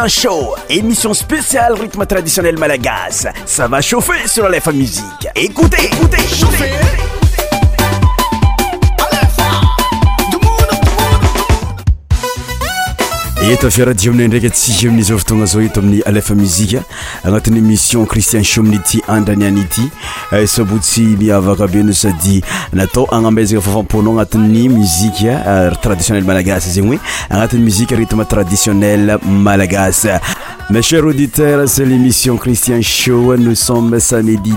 Musicien Show, émission spéciale rythme traditionnel malagas. Ça va chauffer sur la Musique. Écoutez, écoutez, chauffez etafiara dio aminay ndraiky tsy zyamina zao votona zao eto amin'ny alefa muzika agnatin'ny émission kristien shomn ity andraniany ity eh, sabo tsy miavaka benao sady natao agnambezaka fafamponao agnatin'ny muzika eh, traditionnel malagasy zegny hoe agnatin'y muzike rithme traditionnel malagasy ma cher auditeur s lémission christian nossom samedi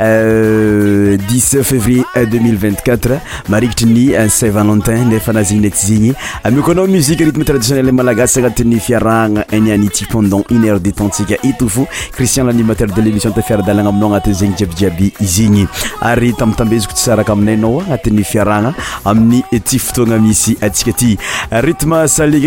euh, février 204 marikitryny st valentin nefanaznnay zgny oana muietaiimalaas anaaeiiartmesalin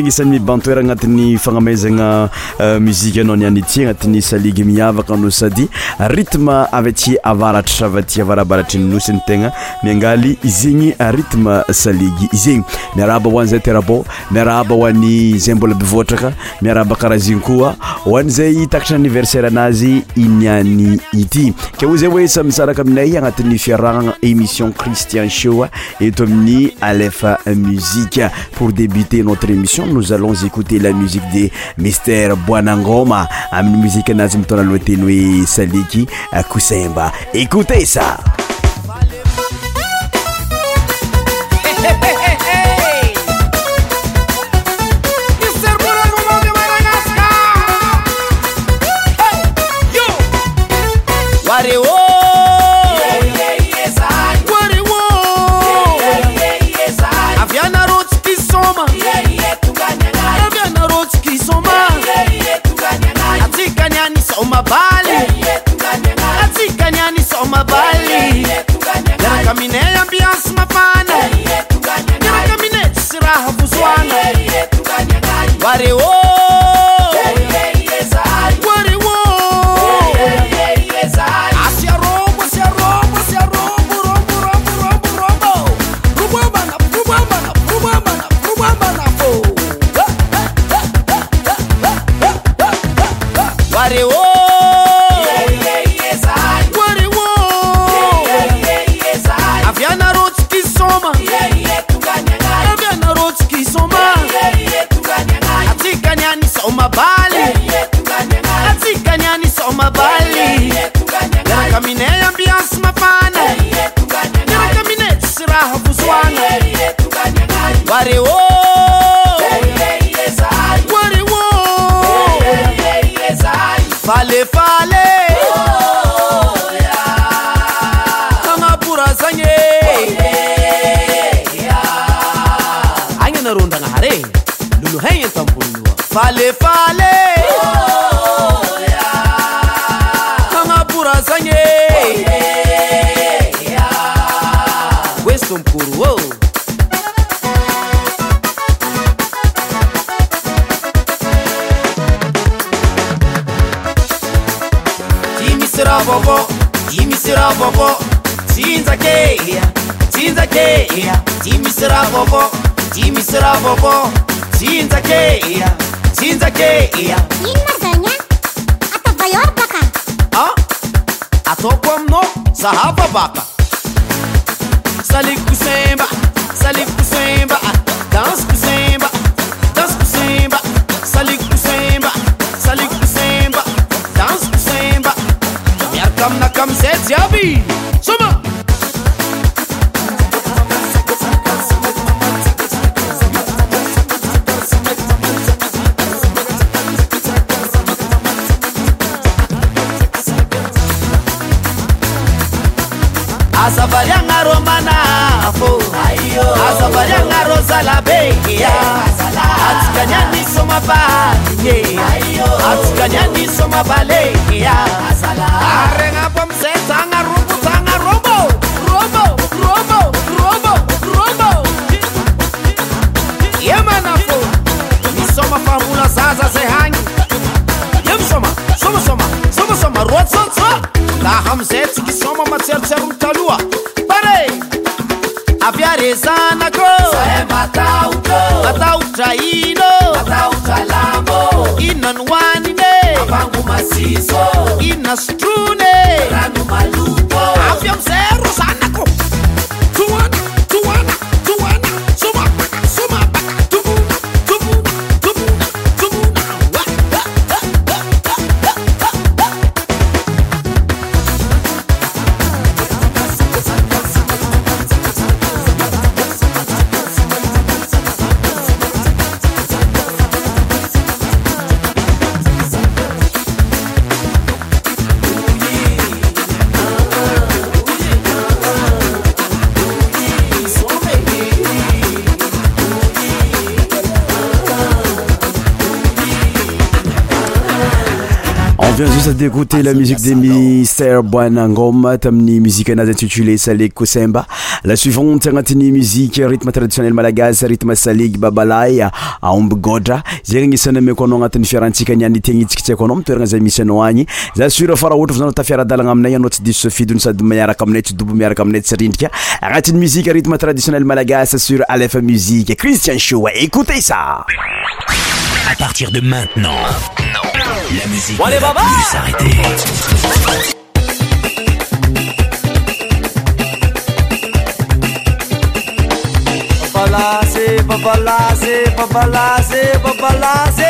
ny saibantoer anatin'ny fagnamezana uiananianity euh, anatin'ny saligy miavakanao sady ritme avyty avaratratyavarabaratra nosinytegna miangaly zegny ritme salig zenymiaraabhazaytabmiaraab hoayzay bola otraka miaraaba karaha zegny koa hoanzay takatraanniversaire anazy nyanyity eozay oesasarakaaminay anat'yfiaaaémission cristien sho etoamin'yemprébtentéisionsétemdemster boinangoma amin'ny muzika anazy mitona aloa teny hoe saliky kosaimba ékouta esa בלצכננישומבלי למי dzimisira vovo dzimisira vovo dzinza ke iya dzinza ke iya atokwa mno sahava vaka salikusemba salikusemba arengapa meanaro zagarob ye manafô misoma famola zaza ze hanyymr kaha amiizay tsy sa mamahatsirotsyarontaloha fare afyare zanakômataotra in inna no anine inna sotroneafy amzay ro zanako Vous d'écouter la ah, musique des Mister Bwanangoma, tamni musique nazi intitulée Salik Simba La suivante, Tamni musique, rythme traditionnel malgache rythme salik babalay, aomb godra. J'ai sana meko no agnatin'ny fiarantsika niany tegny tsikatsika anao mitoeragna zay misy anao agny. Za sur fara ohatry fa zanao tafiara-dalagna aminay anao tsy diso safidiny sa miaraka aminay tsy dobo miaraka aminay tsy rindrika. musique, rythme traditionnel malagas, sur Aleph Musique. Christian Show, écoutez ça! À partir de maintenant. La musique bon, allez, va plus s'arrêter. papa lasé, papa lasé.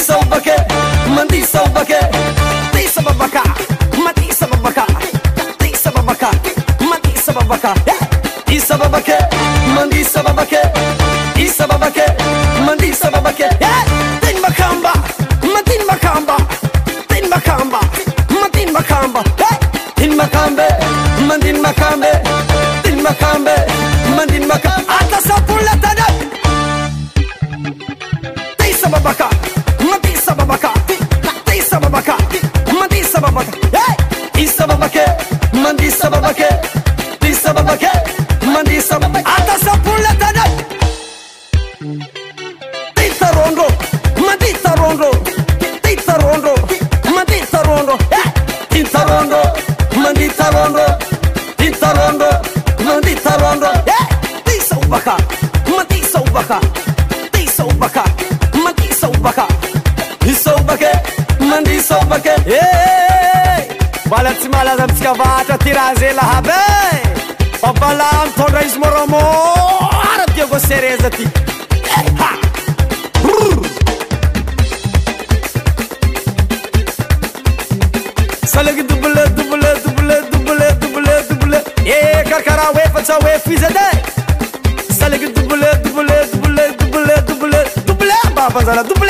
mandisa mandi mandisa ubake zelhb fbltdzrm rgsrzt b krkref fzd s bl bl bb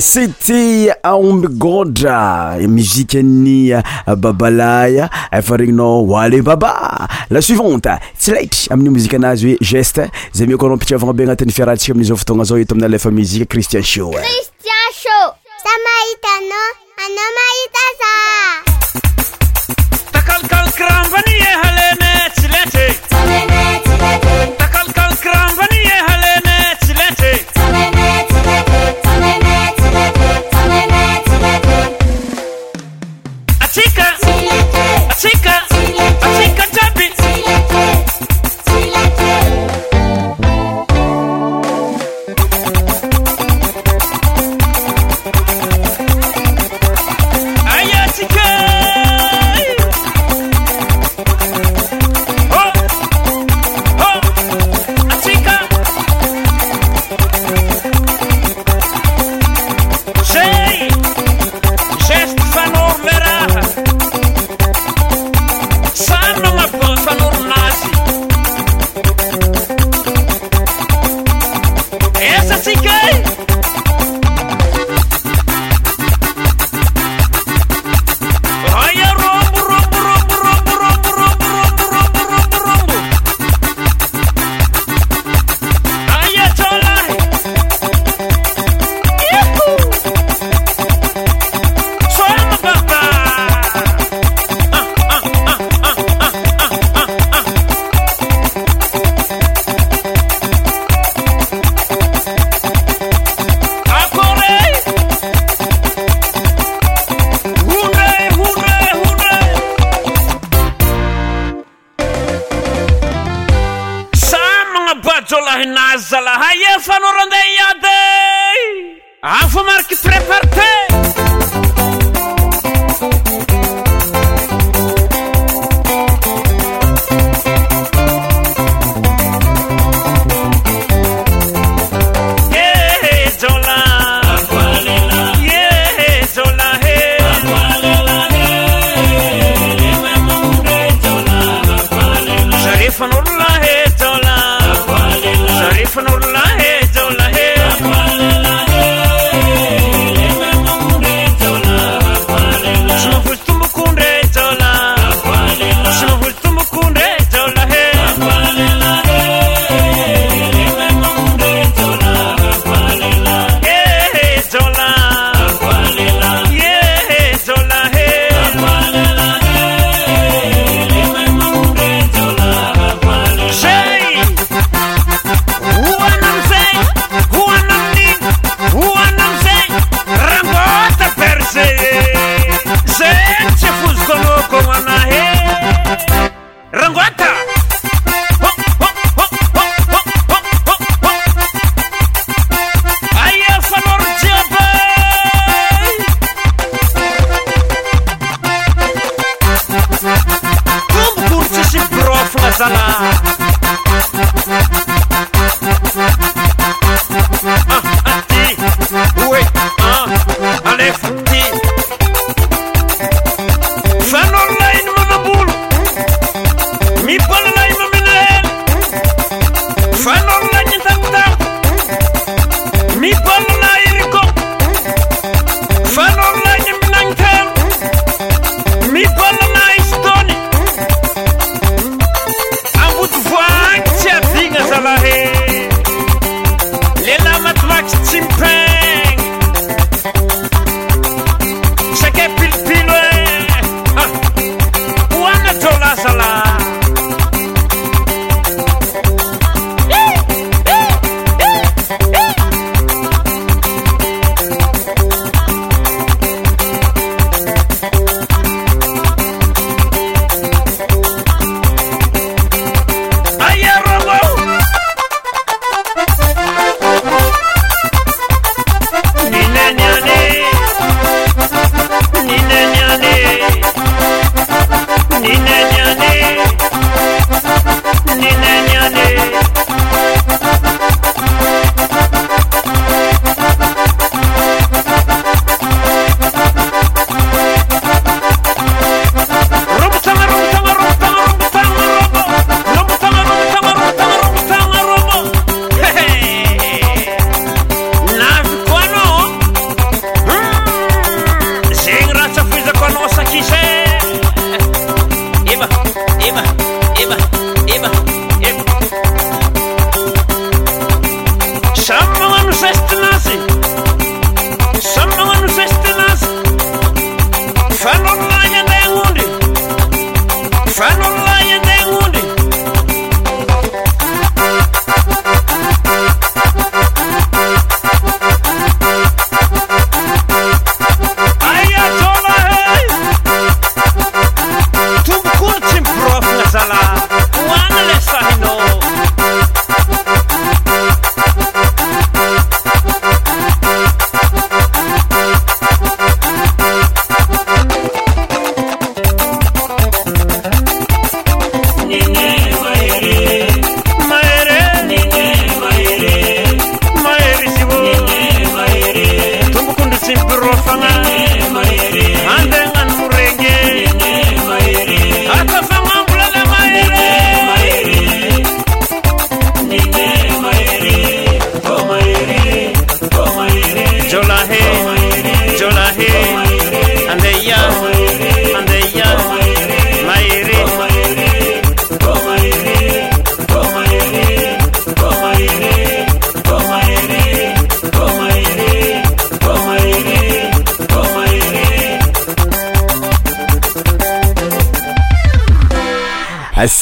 syti ombigodre muzike any euh, babalaya efa euh, regninao wale baba la suivante tsy laitry amin'ny mozika anazy hoe geste zay mi koanao mpitsavagna be agnatin'ny fiara ntsika amin'i zao fotoagna zao eto amina lefa muzike christian sho ecristian sho sa mahita anao anao ah, mahita za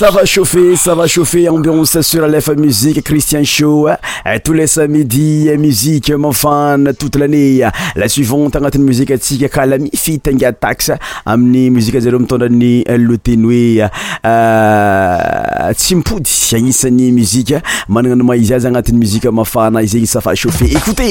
sava chauffet sava chauffe abions sur lfa muziqe christien sho e euh, tout les sa midi euh, musike mafana toute l'annéa la suivante agnatin'y muzike atsika ka la mifita angia tax amin'ny muzika anzareo mitondrany loteny hoe euh, tsy mipody sy agnisan'ny muzika mananano ma izy azy agnatin'ny muzika mafana izaygny sava chauffe écoute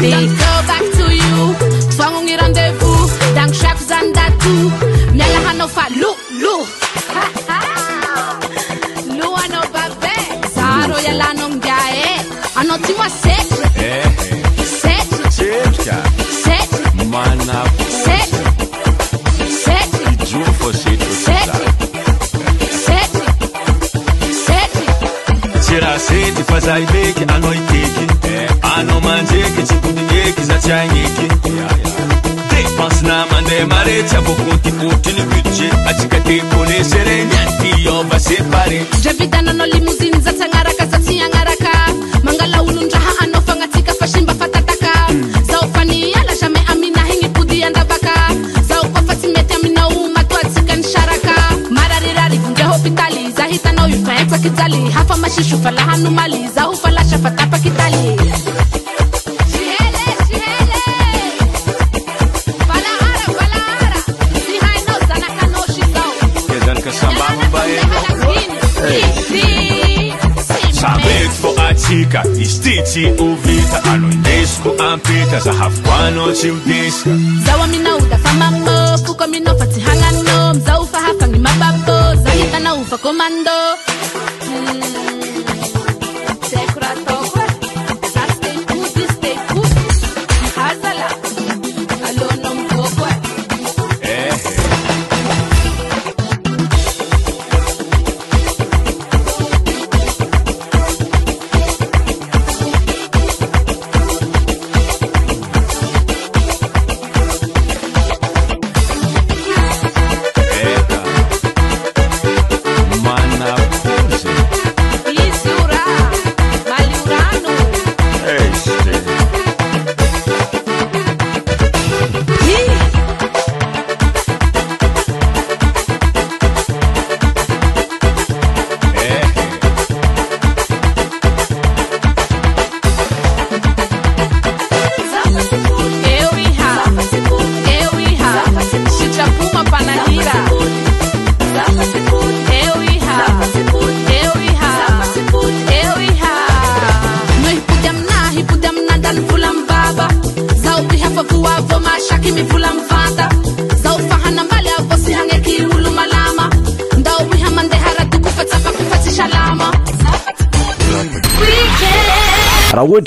infloo lnome otm y aaolonraaaaaa oa nyoyaoayyaiaoay ika istiti uvita anoinescu ampita zahafwano ciudis zawaminauda famambö pukominofa tihangano zaufahafani mababo zahitanaufa comando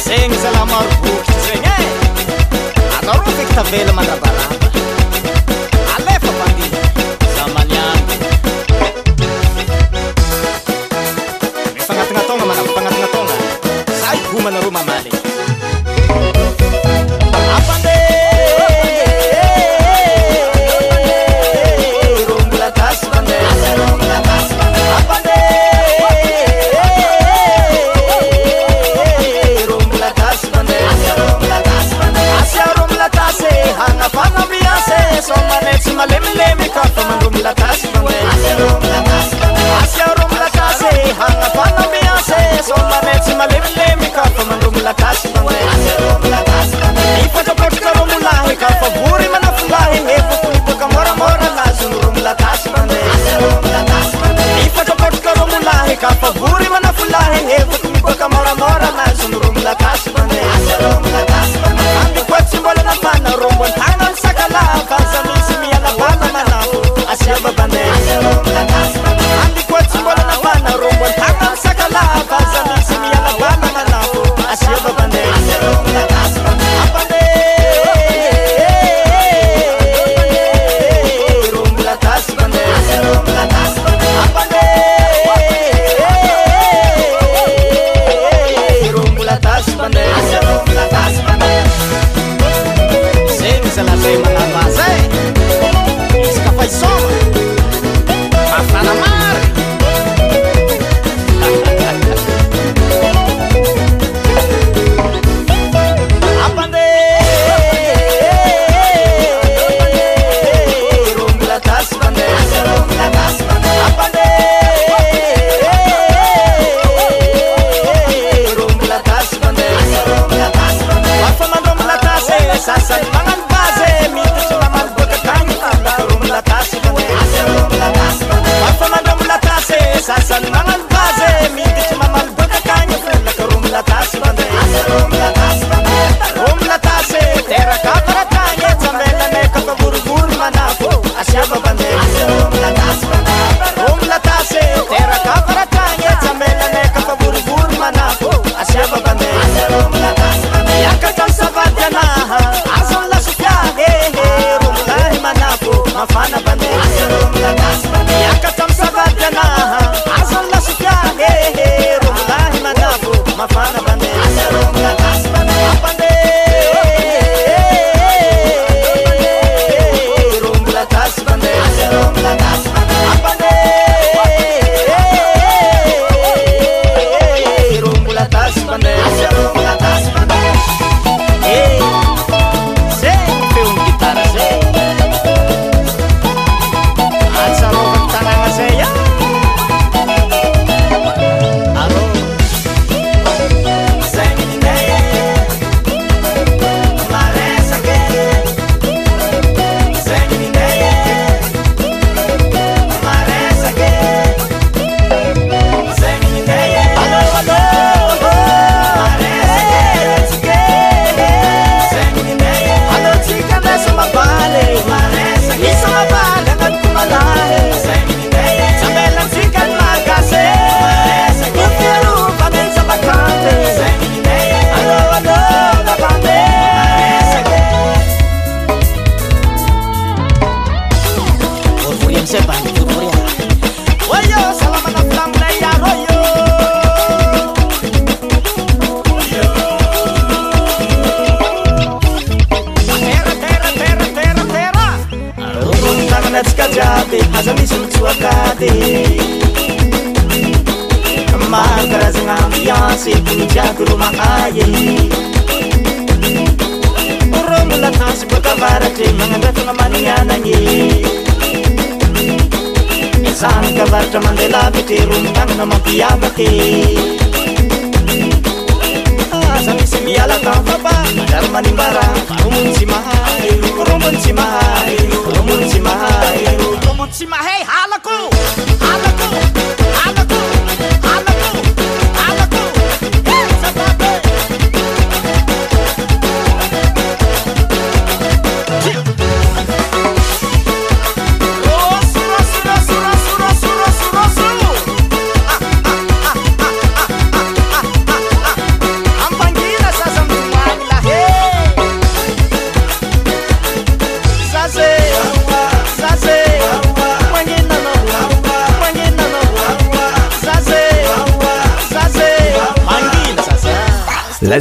zegny zala marobokity zegny e eh! anaro mateky tavela mandrabalata alefa mandi zamany any mifagnatagna tagna mana mafagnatagna ataogna saygomanaroa mamaliy my limb limb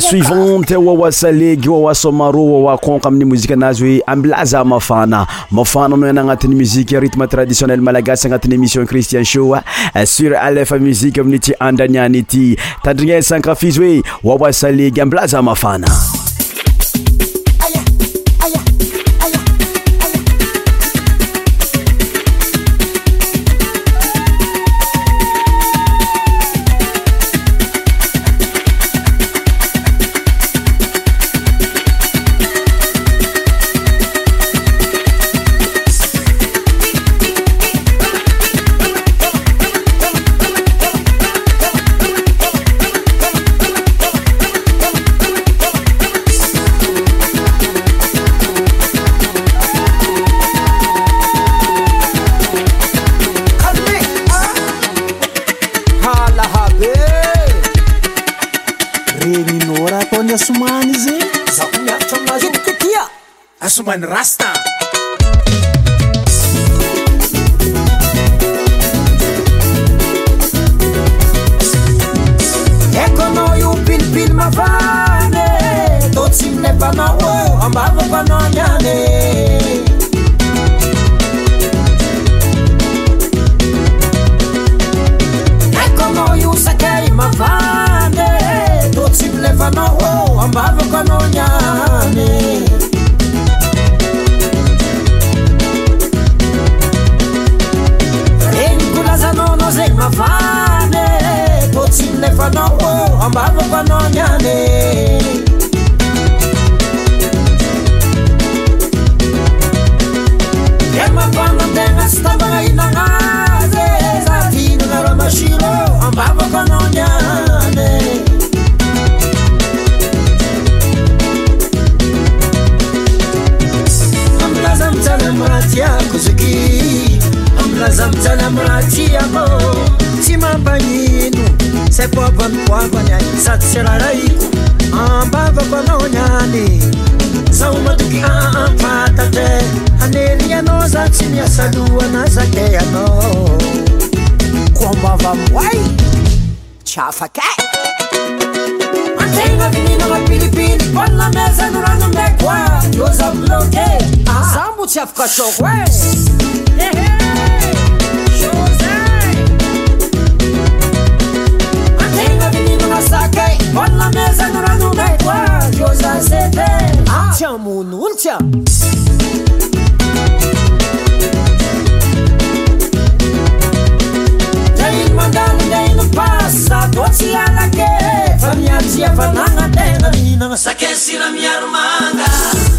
suivante wawasaleg wawa somaro wawa conk amini mousique anazy oe ambilazamafana ma fana ana ana agnatiny musique rythme traditionnel malagas agnatiny émission christiane shoa ah, sur alf musique amina ty andanianity tandrigna e sankafize oe wawasalegy amblazama fana syafakasakoaaena mininana sak aaezana anotsy amonono tsyaa ino mandalonda inopasato sialake fa miaia fanana anena mininana sake sina miaromaa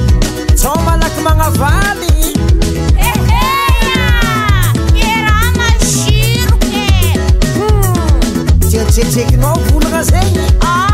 sao malaky magnavaly h ne raha masiroke tiatseatsaikinao volagna zegny ah!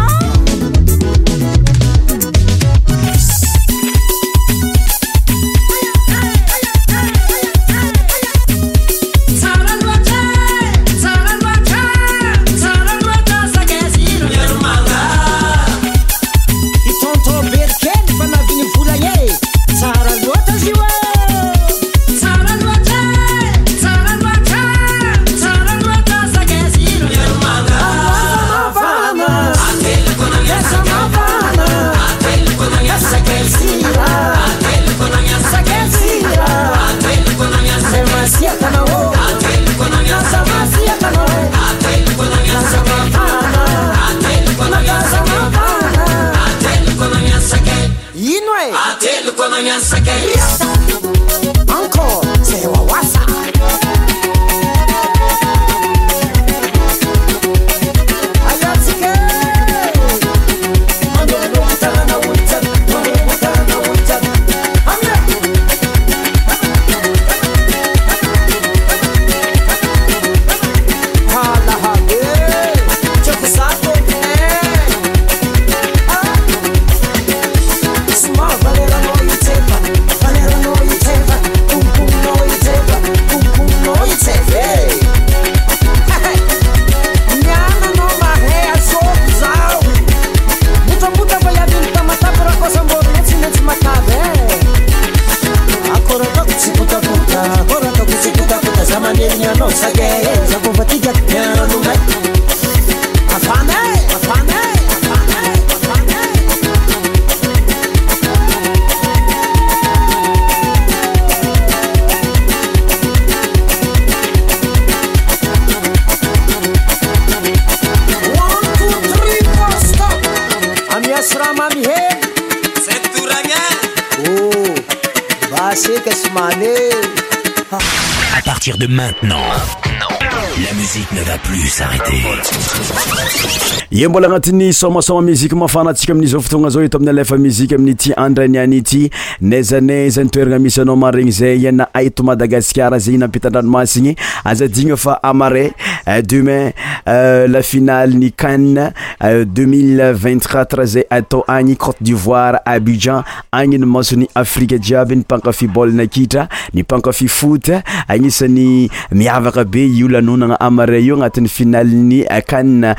i mbola agnatin'ny somasoma muzike mafanantsika amin'i zao fotonga zao eto amin'ny alafa muziqe aminyity andraniany ity nazanay zanitoeragna misy anao ma regny zay iana aito madagaskar zagy nampitandranomasy igny azadigny fa amaray eh, demain eh, la finale ni kanne 2023 traze atao agny Côte d'Ivoire Abidjan agny ny masony Afrika jiaby ny mpankafy kita ni ny mpankafy foot agnisan'ny miavaka be io lanognana amaray final, ni à CAN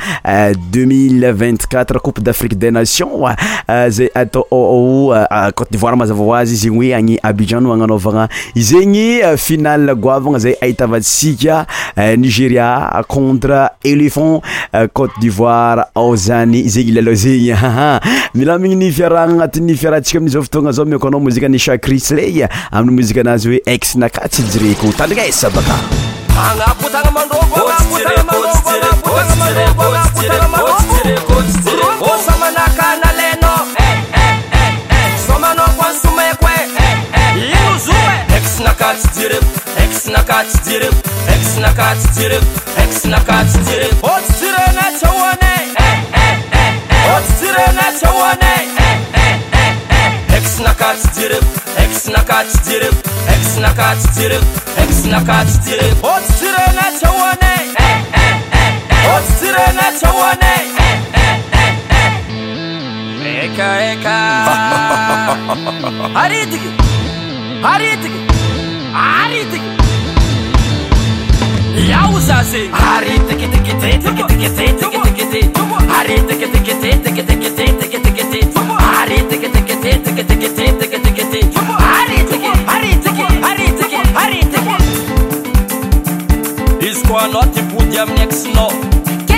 2024 euh, Coupe d'Afrique des Nations zay atao ao Côte d'Ivoire mazava ho azy izy Abidjan no agnanaovagna zegny euh, final goavagna zay ahitavantsika euh, Nigeria contre éléphant Côte d'Ivoire zany zegny lala zegny haha milamignyny fiaranaanati'ny fiarahntsika min'iza fatoagna zao mikoanao mozika nysakrisley amin'y mozika anazy hoe ex naka tsyjireko tandrigna esbakar otsitsire otsitsire ngachaone otsitsire ngachaone eka eka haridike haridike haridike yauzase haridike tike tike tike tike tike tike tike tike tike enakamnasti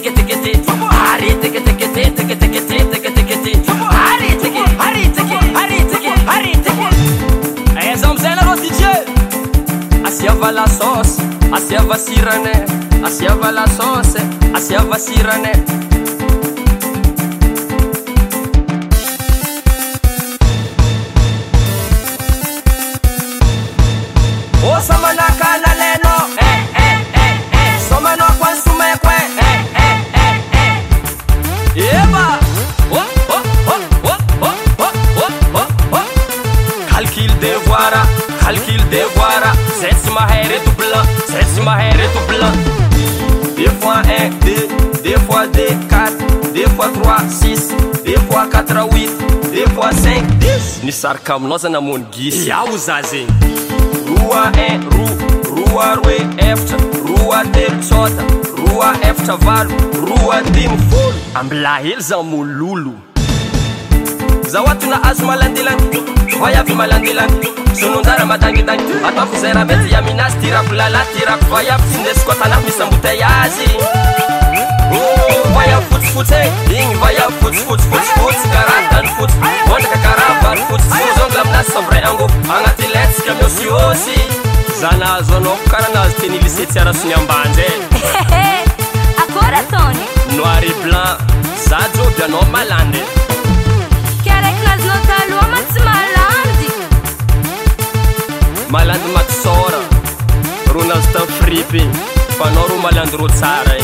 ف aلso avسrn 3850 ni saraka aminao zanamony gisy aho za zegy roa ro roa roe fatra roatey ô roa fatra vao roa timyo amilahely zamoolo zaoatona azo malandelany voyaby malandelany zonondara madangidang atakozayraha maty aminazy tirako lala tirako viaby inesko kanah misyambotel azy maa fotsifotsy iny aafotstat anazo anakokaraha nazo tie a nymbanyenoireblan ajoynaaa malany maô ro nazotam fripy fanao ro malandy ro tsara y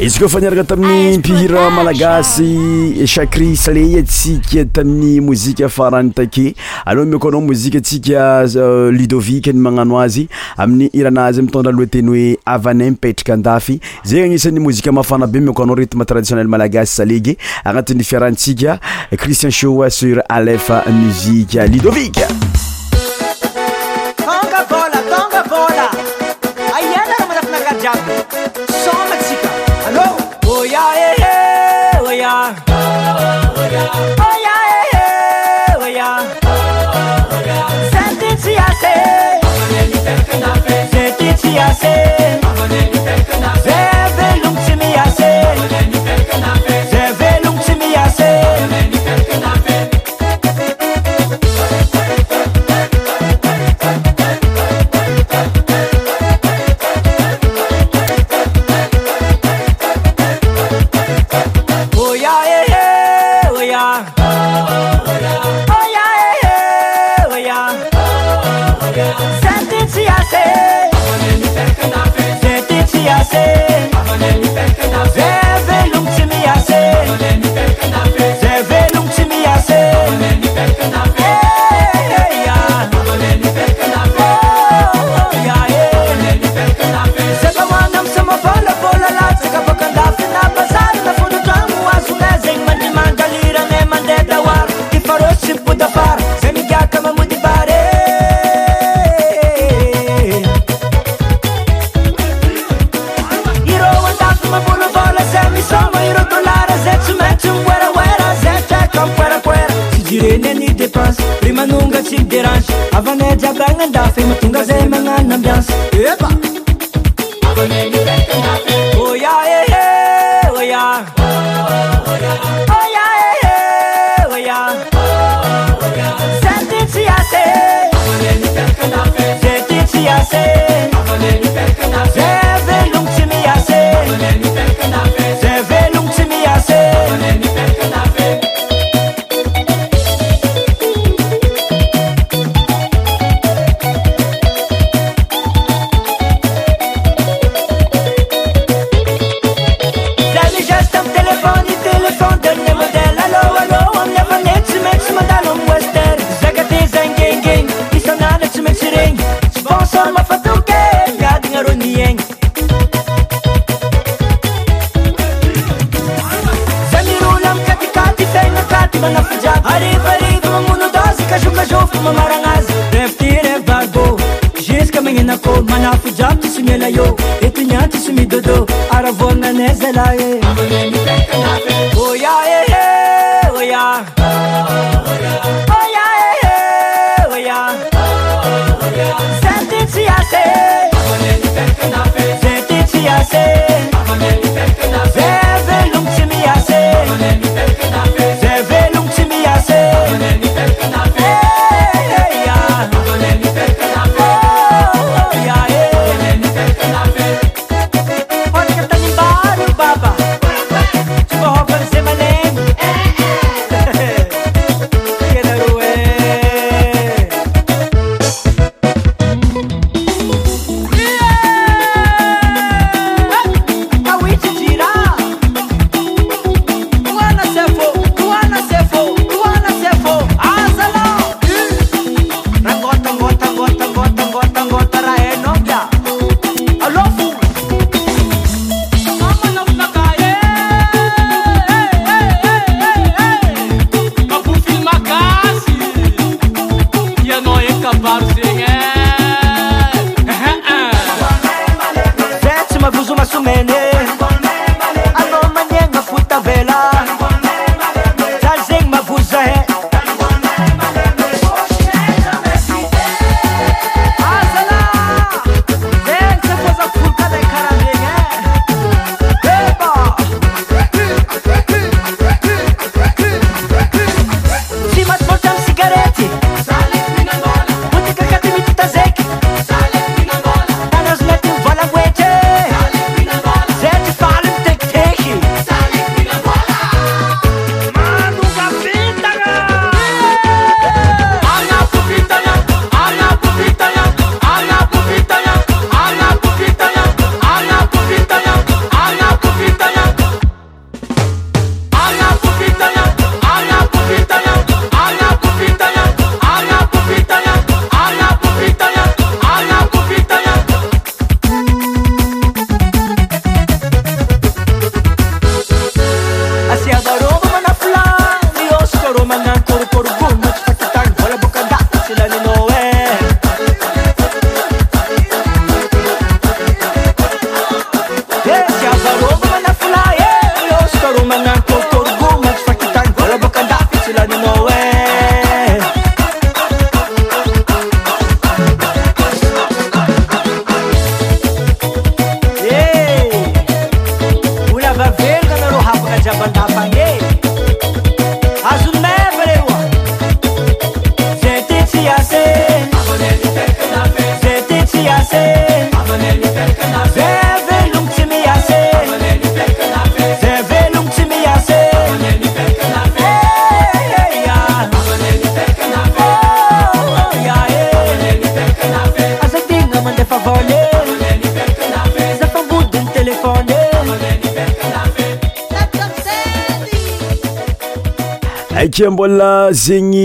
izy ko fa niarana tamin'ny mpihira malagasy sakri sale atsika tamin'ny mozika farany take aloha mikoanao mozika sika ludovike ny manano azy amin'ny iranazy mitondra alohateny hoe avanay mipetraka andafy zey agnisan'ny mozika mafana be mikoanao retme traditioelmalagasy salege anati'y fiaransika cristien shaa sur alef muzike ludovik 我起 vana jiabragnandafe matongaza magna nambiansa eh? फैलाए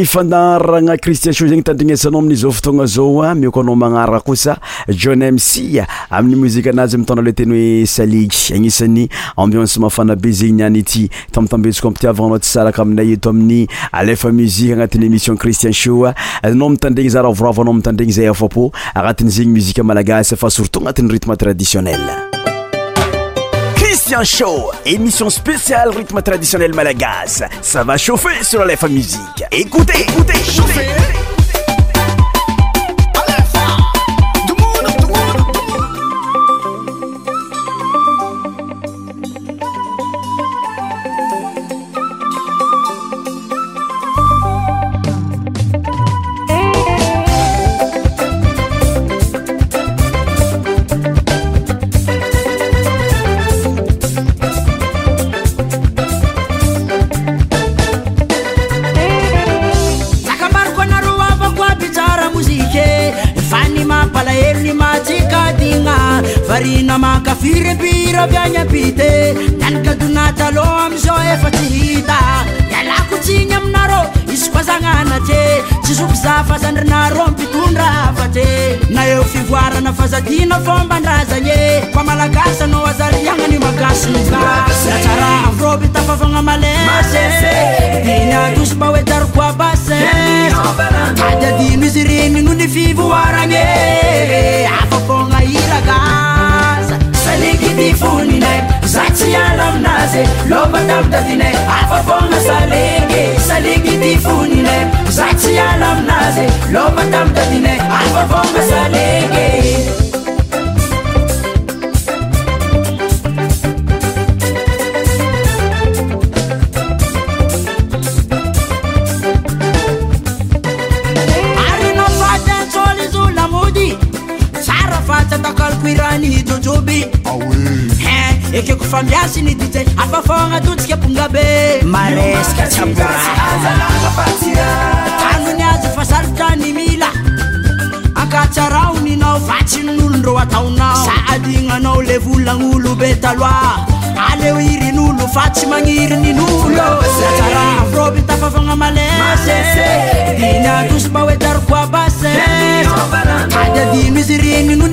fandarana cristiensho zegny tandrignaesanao aminzao fotogna zaoa ah, mi ko anao manaraa kosa john mc ah, amin'ny mozika anazy mitona le teny oe saliky agnisany ambion symafana be zegny niany ity tamitambetsika ampitiavagna anao ty saraka aminay eto amin'ny alefa muzike agnatin'y émission cristien sho ah. anao mitandregna za ravoravoanao mitandregny zay afapo agnatin'zegny muzika malagasy fa surtot agnatin'y ritme traditionnel nchow émission spécial rythme traditionnel malagas ça va chauffer sur lef musique écoutez hina fomba ndrazagne fa malagasa anao azarykyagnani magasonoka atsara afrobitafafogna malemazfe dinyagosymaoetargoa basse ay adino izy renigno nifivoaragne afafogna ilagaza aoye ekeko famiasinydija apafônatosika aonga bekaony azy faatany mila akasara oninao fatsyn'olondreo ataonao sadynanao le vonagnolo be taloa aleo irin'olo fa tsy manirininootafafona mae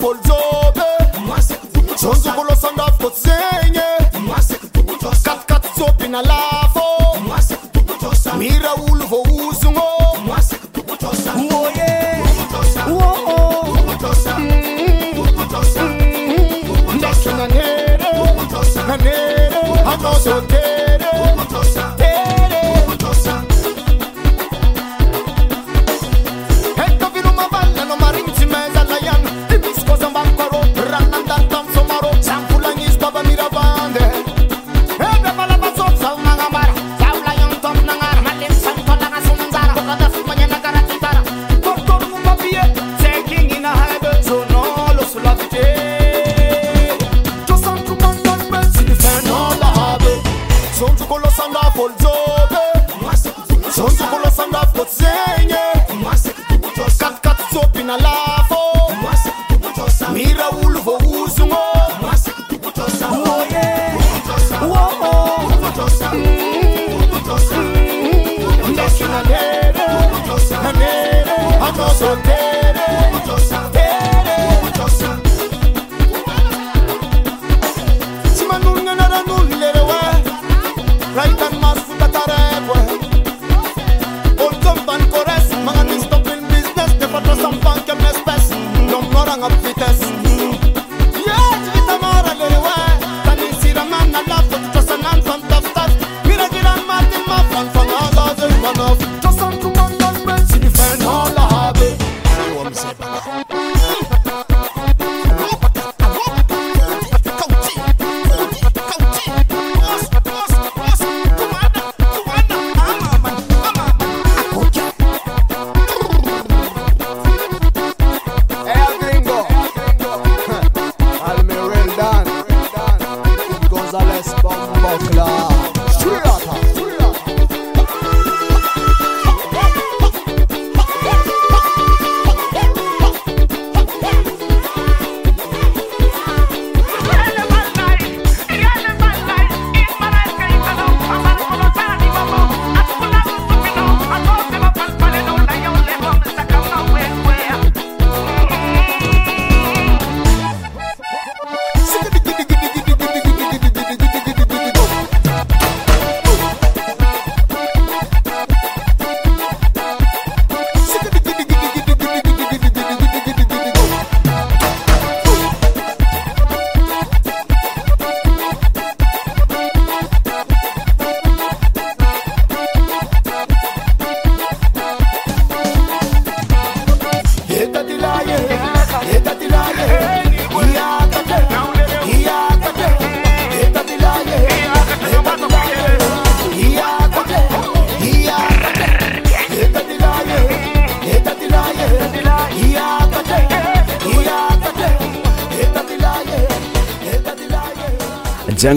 por dos.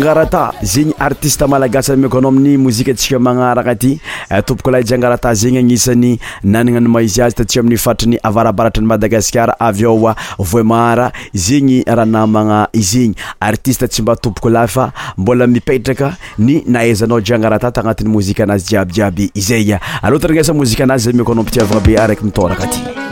garata zegny artiste malagas miko anao aminy mozika tsika manaraka atytookoahjiangarata eh, zegny anisanyanamzyazyts amiytriny varabaratray madagasar ayohr zegnyrhaamana izeny tsy mba okambo mitrakay za iangarattanat'ymzazyjiabiabyay'azazyziaeaaka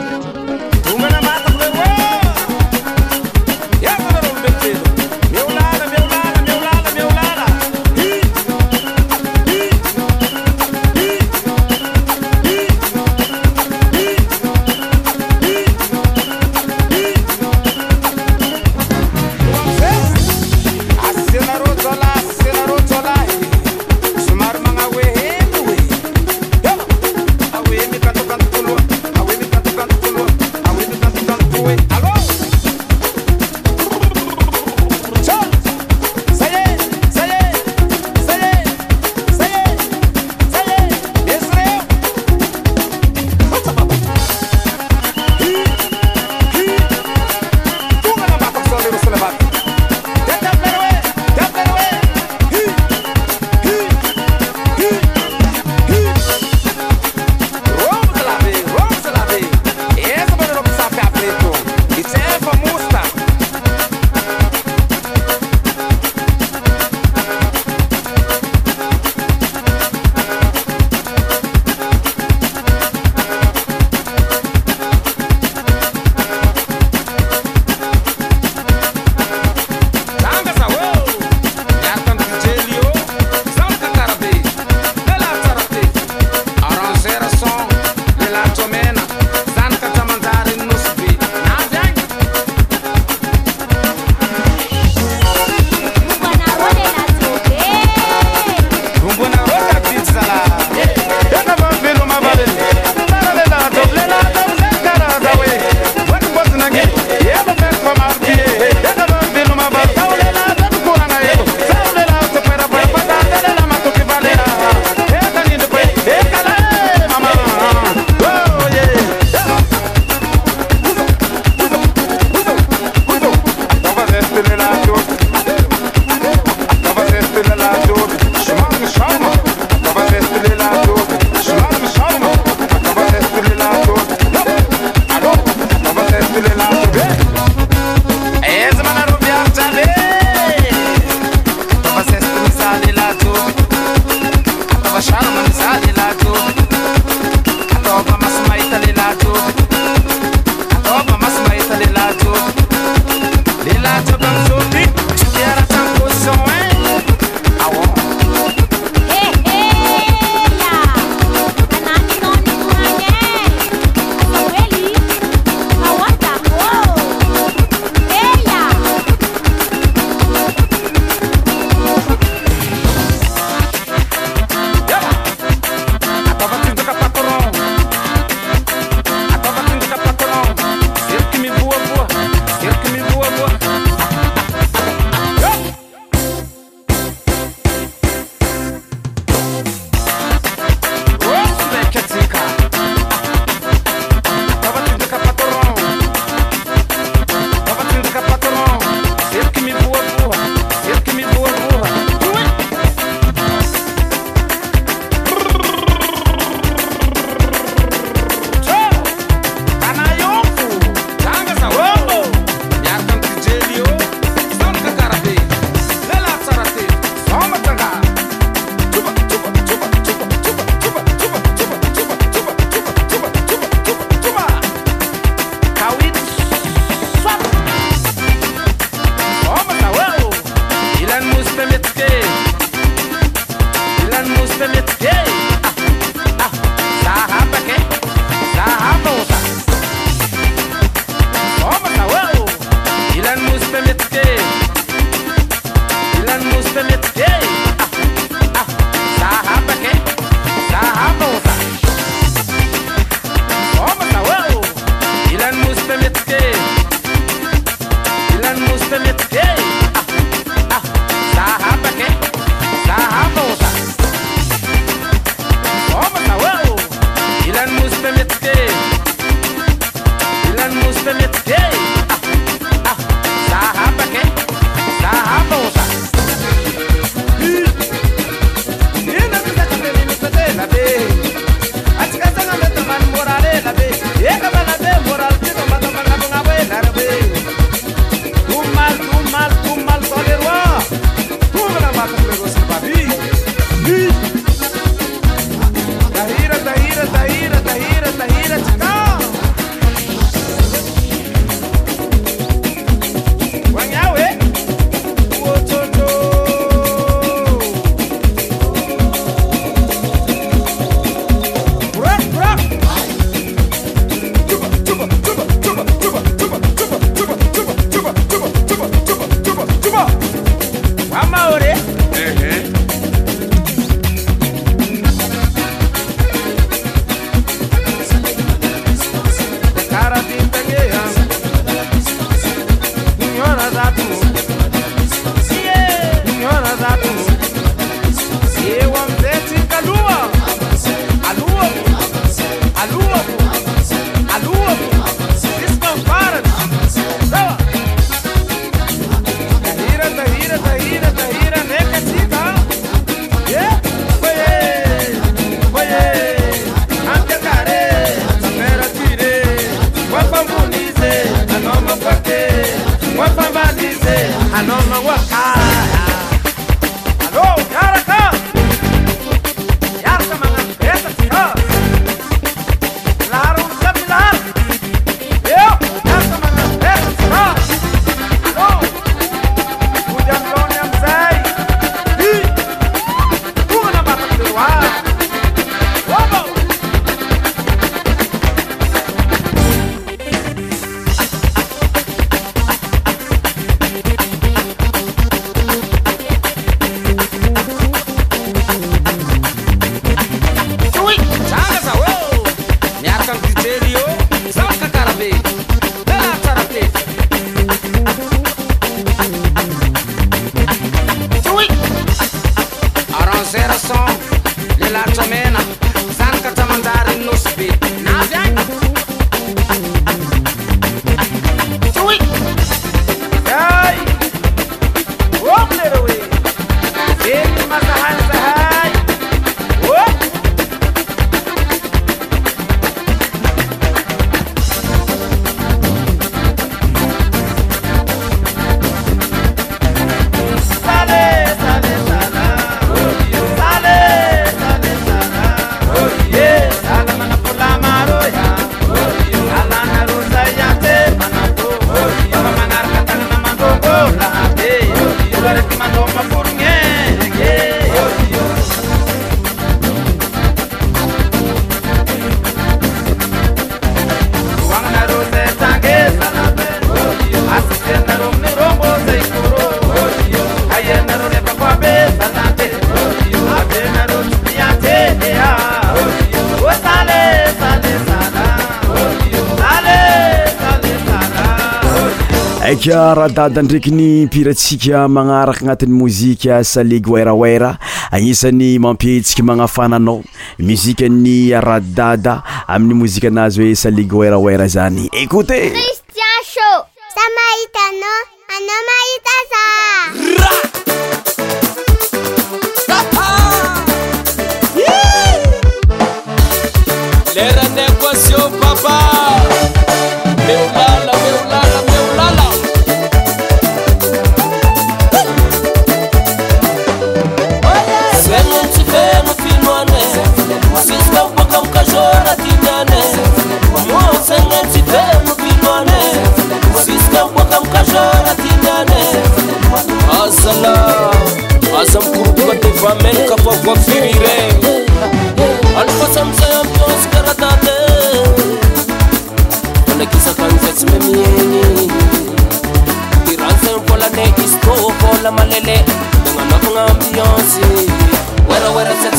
radada ndraiky ny piratsika magnaraka agnatin'ny mozika salig oeraoera agnisan'ny mampietsika magnafananao muzika ny aradada amin'ny mozika anazy hoe salig oeraoera zany écoute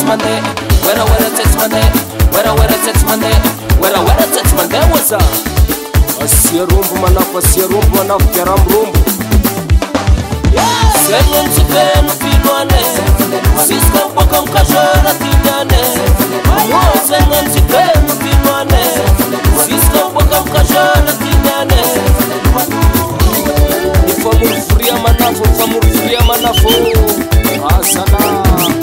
Monday. Where I wear a text Monday. Where I wear a text Monday. Where I wear a text Monday. What's up? I see a room for my love. I see a room for my love. Get a room. Sengen si pen fi mwane Sis kon pokam ka jor la ti nyane Sengen si pen fi mwane Sis kon pokam ka jor la ti nyane Ni fomou fri a manafou Fomou fri a manafou Asana ah,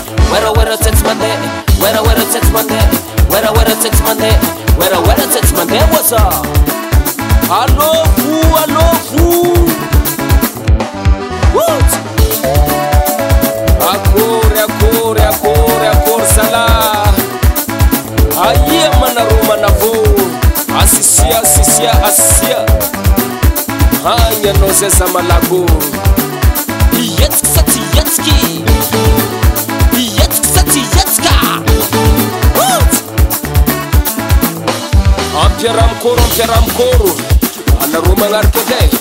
eraeratstsy mneheraertst mneraertstsmnh eraratsty mndea aalvo avo akoryakôry akôry akôry zala aia manaromanavon asisia sisia assiaany anao za za malakô etk satsyetk mchera mkoro mchera mkoro anaruma ngarkedei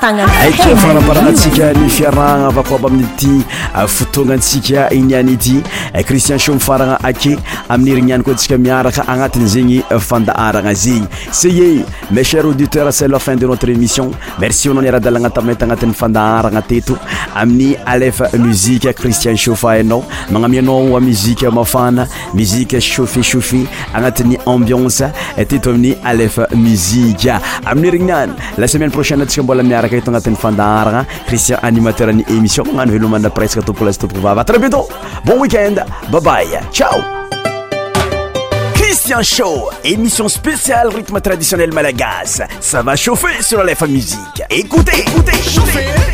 Ah, eh, ake faraparanatsika ni fiarahna avakoby amin'nyity fotoagnantsika inyany ity cristian shamifaragna ake amin'nyirinyany koa ntsika miaraka agnatin' zegny eh, fandaharagna zegny saye me cher auditeur c'es la fin de notre émission mercie onao niarahadalagna taminay t agnatin'ny fandaharagna teto amin'ny alefa muzika cristian shofa hainao magnamianao a muzika mafana musique chauffe chauffe agnatin'ny ambiance teto amin'ny alefa Musique. Ameni Rignan. la semaine prochaine antsika mbola miaraka eto agnatin'ny fandaharagna christian animateur ny émission magnano velomana presque tompoko lasy trouver. vava très bientôt bon week-end Bye-bye. ciao Christian Show, émission spéciale rythme traditionnel malagas. Ça va chauffer sur Aleph musique. Écoutez, écoutez, écoutez.